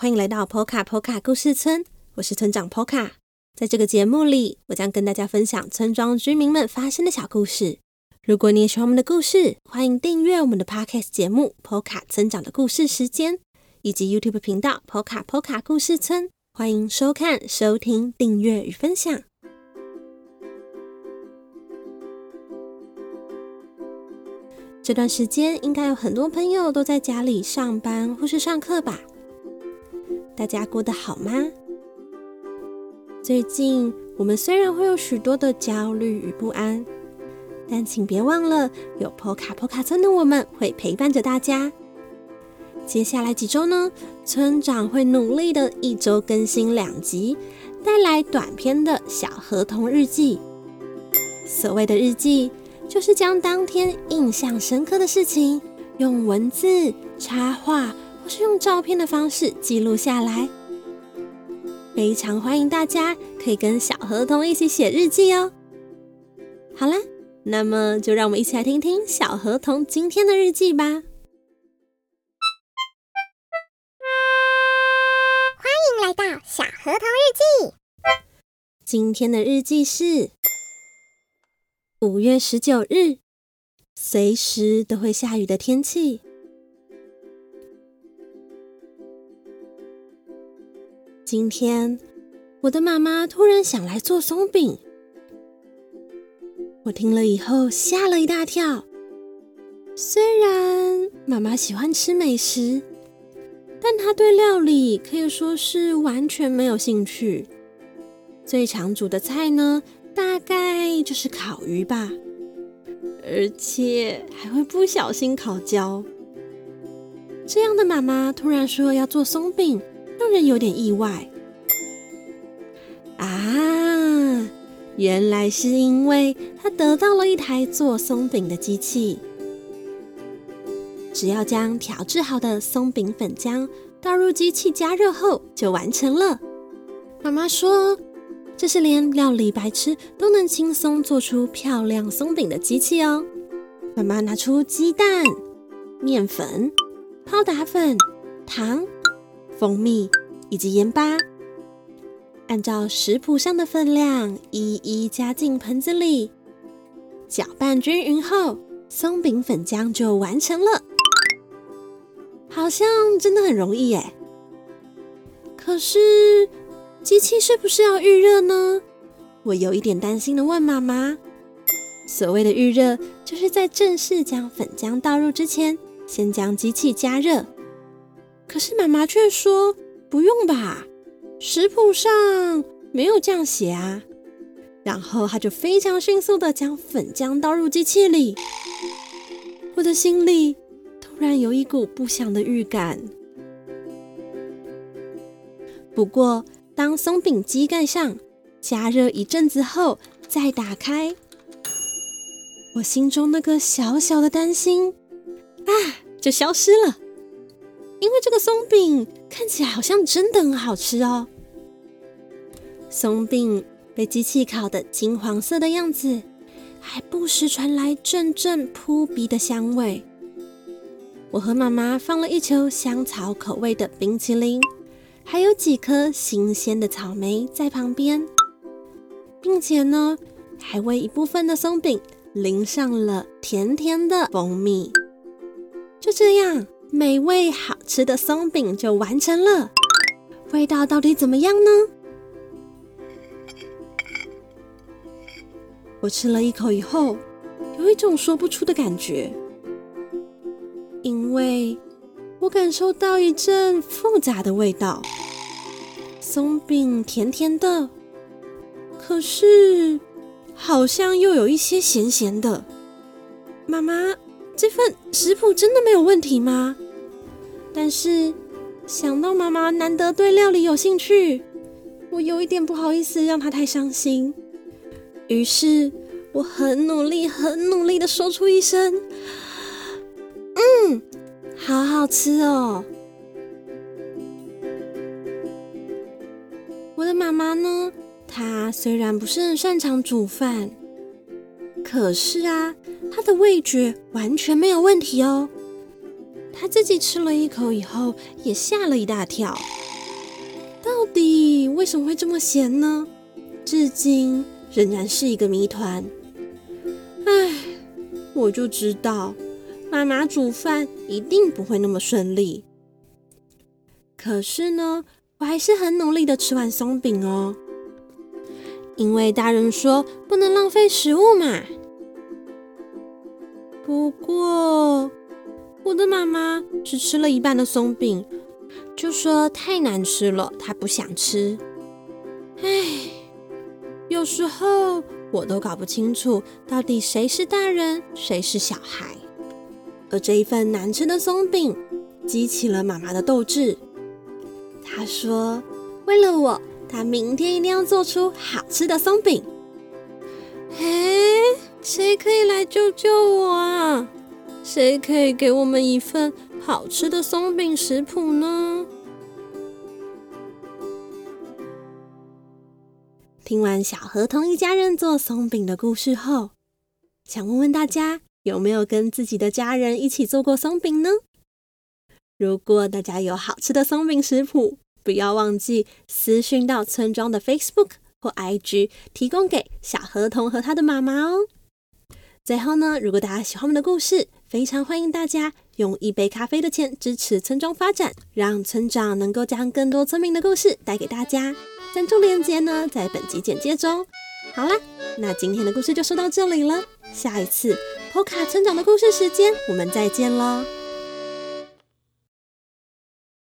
欢迎来到 Poka Poka 故事村，我是村长 Poka。在这个节目里，我将跟大家分享村庄居民们发生的小故事。如果你也喜欢我们的故事，欢迎订阅我们的 Podcast 节目 Poka 村长的故事时间，以及 YouTube 频道 Poka Poka 故事村。欢迎收看、收听、订阅与分享。这段时间应该有很多朋友都在家里上班或是上课吧？大家过得好吗？最近我们虽然会有许多的焦虑与不安，但请别忘了，有波卡波卡村的我们会陪伴着大家。接下来几周呢，村长会努力的一周更新两集，带来短篇的小合同日记。所谓的日记。就是将当天印象深刻的事情，用文字、插画或是用照片的方式记录下来。非常欢迎大家可以跟小河童一起写日记哦。好啦，那么就让我们一起来听听小河童今天的日记吧。欢迎来到小河童日记。今天的日记是。五月十九日，随时都会下雨的天气。今天，我的妈妈突然想来做松饼，我听了以后吓了一大跳。虽然妈妈喜欢吃美食，但她对料理可以说是完全没有兴趣。最常煮的菜呢？大概就是烤鱼吧，而且还会不小心烤焦。这样的妈妈突然说要做松饼，让人有点意外。啊，原来是因为他得到了一台做松饼的机器，只要将调制好的松饼粉浆倒入机器加热后就完成了。妈妈说。这是连料理白痴都能轻松做出漂亮松饼的机器哦！妈妈拿出鸡蛋、面粉、泡打粉、糖、蜂蜜以及盐巴，按照食谱上的分量一一加进盆子里，搅拌均匀后，松饼粉浆就完成了。好像真的很容易耶！可是。机器是不是要预热呢？我有一点担心的问妈妈。所谓的预热，就是在正式将粉浆倒入之前，先将机器加热。可是妈妈却说不用吧，食谱上没有这样写啊。然后他就非常迅速的将粉浆倒入机器里。我的心里突然有一股不祥的预感。不过。当松饼机盖上，加热一阵子后再打开，我心中那个小小的担心啊，就消失了。因为这个松饼看起来好像真的很好吃哦。松饼被机器烤的金黄色的样子，还不时传来阵阵扑鼻的香味。我和妈妈放了一球香草口味的冰淇淋。还有几颗新鲜的草莓在旁边，并且呢，还为一部分的松饼淋上了甜甜的蜂蜜。就这样，美味好吃的松饼就完成了。味道到底怎么样呢？我吃了一口以后，有一种说不出的感觉，因为。我感受到一阵复杂的味道，松饼甜甜的，可是好像又有一些咸咸的。妈妈，这份食谱真的没有问题吗？但是想到妈妈难得对料理有兴趣，我有一点不好意思让她太伤心。于是我很努力、很努力的说出一声：“嗯。”好好吃哦！我的妈妈呢？她虽然不是很擅长煮饭，可是啊，他的味觉完全没有问题哦。他自己吃了一口以后，也吓了一大跳。到底为什么会这么咸呢？至今仍然是一个谜团。唉，我就知道妈妈煮饭一定不会那么顺利。可是呢，我还是很努力的吃完松饼哦，因为大人说不能浪费食物嘛。不过，我的妈妈只吃了一半的松饼，就说太难吃了，她不想吃。唉，有时候我都搞不清楚到底谁是大人，谁是小孩。而这一份难吃的松饼激起了妈妈的斗志。她说：“为了我，她明天一定要做出好吃的松饼。”谁可以来救救我啊？谁可以给我们一份好吃的松饼食谱呢？听完小河童一家人做松饼的故事后，想问问大家有没有跟自己的家人一起做过松饼呢？如果大家有好吃的松饼食谱，不要忘记私讯到村庄的 Facebook 或 IG，提供给小河童和他的妈妈哦。最后呢，如果大家喜欢我们的故事，非常欢迎大家用一杯咖啡的钱支持村庄发展，让村长能够将更多村民的故事带给大家。赞助链接呢，在本集简介中。好啦，那今天的故事就说到这里了，下一次 POKA 村长的故事时间，我们再见喽。